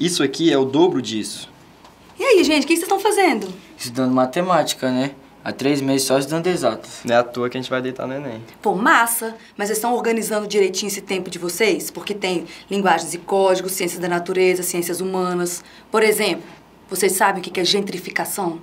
Isso aqui é o dobro disso. E aí, gente, o que vocês estão fazendo? Estudando matemática, né? Há três meses só estudando exatas. Não é à toa que a gente vai deitar no Enem. Pô, massa! Mas vocês estão organizando direitinho esse tempo de vocês? Porque tem linguagens e códigos, ciências da natureza, ciências humanas. Por exemplo, vocês sabem o que é gentrificação?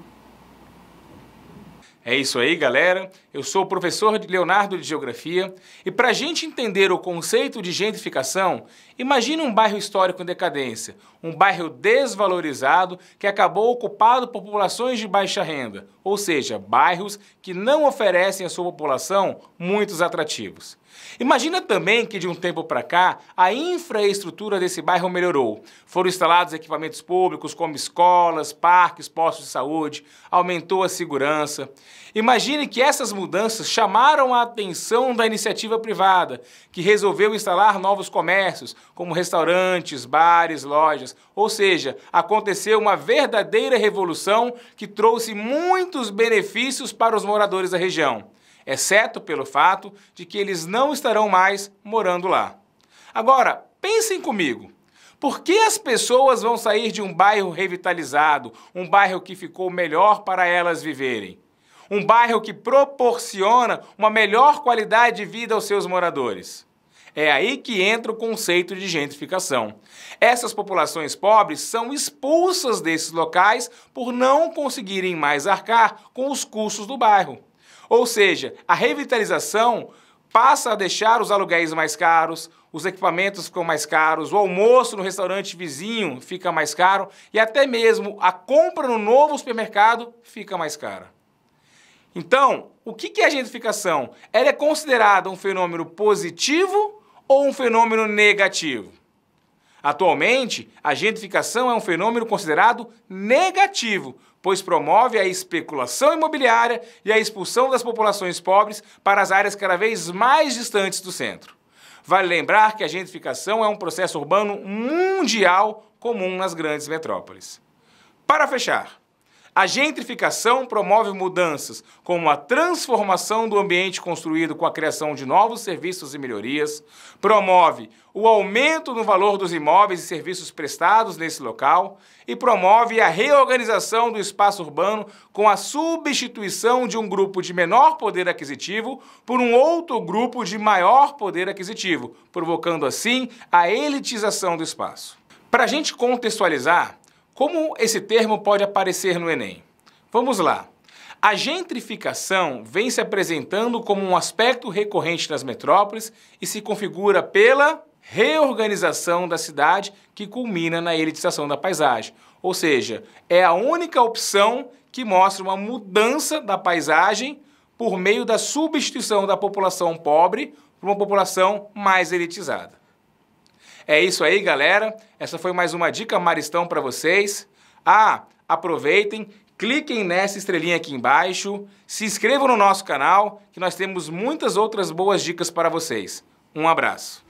É isso aí, galera. Eu sou o professor Leonardo de Geografia e para a gente entender o conceito de gentrificação, imagine um bairro histórico em decadência, um bairro desvalorizado que acabou ocupado por populações de baixa renda, ou seja, bairros que não oferecem à sua população muitos atrativos. Imagina também que de um tempo para cá a infraestrutura desse bairro melhorou. Foram instalados equipamentos públicos como escolas, parques, postos de saúde, aumentou a segurança. Imagine que essas mudanças chamaram a atenção da iniciativa privada, que resolveu instalar novos comércios, como restaurantes, bares, lojas. Ou seja, aconteceu uma verdadeira revolução que trouxe muitos benefícios para os moradores da região exceto pelo fato de que eles não estarão mais morando lá. Agora, pensem comigo. Por que as pessoas vão sair de um bairro revitalizado, um bairro que ficou melhor para elas viverem? Um bairro que proporciona uma melhor qualidade de vida aos seus moradores. É aí que entra o conceito de gentrificação. Essas populações pobres são expulsas desses locais por não conseguirem mais arcar com os custos do bairro. Ou seja, a revitalização passa a deixar os aluguéis mais caros, os equipamentos ficam mais caros, o almoço no restaurante vizinho fica mais caro e até mesmo a compra no novo supermercado fica mais cara. Então, o que é a gentrificação? Ela é considerada um fenômeno positivo ou um fenômeno negativo? Atualmente, a gentrificação é um fenômeno considerado negativo, pois promove a especulação imobiliária e a expulsão das populações pobres para as áreas cada vez mais distantes do centro. Vale lembrar que a gentrificação é um processo urbano mundial comum nas grandes metrópoles. Para fechar, a gentrificação promove mudanças, como a transformação do ambiente construído com a criação de novos serviços e melhorias, promove o aumento no valor dos imóveis e serviços prestados nesse local e promove a reorganização do espaço urbano com a substituição de um grupo de menor poder aquisitivo por um outro grupo de maior poder aquisitivo, provocando assim a elitização do espaço. Para a gente contextualizar, como esse termo pode aparecer no Enem? Vamos lá. A gentrificação vem se apresentando como um aspecto recorrente nas metrópoles e se configura pela reorganização da cidade que culmina na elitização da paisagem. Ou seja, é a única opção que mostra uma mudança da paisagem por meio da substituição da população pobre por uma população mais elitizada. É isso aí, galera. Essa foi mais uma dica Maristão para vocês. Ah, aproveitem, cliquem nessa estrelinha aqui embaixo, se inscrevam no nosso canal, que nós temos muitas outras boas dicas para vocês. Um abraço.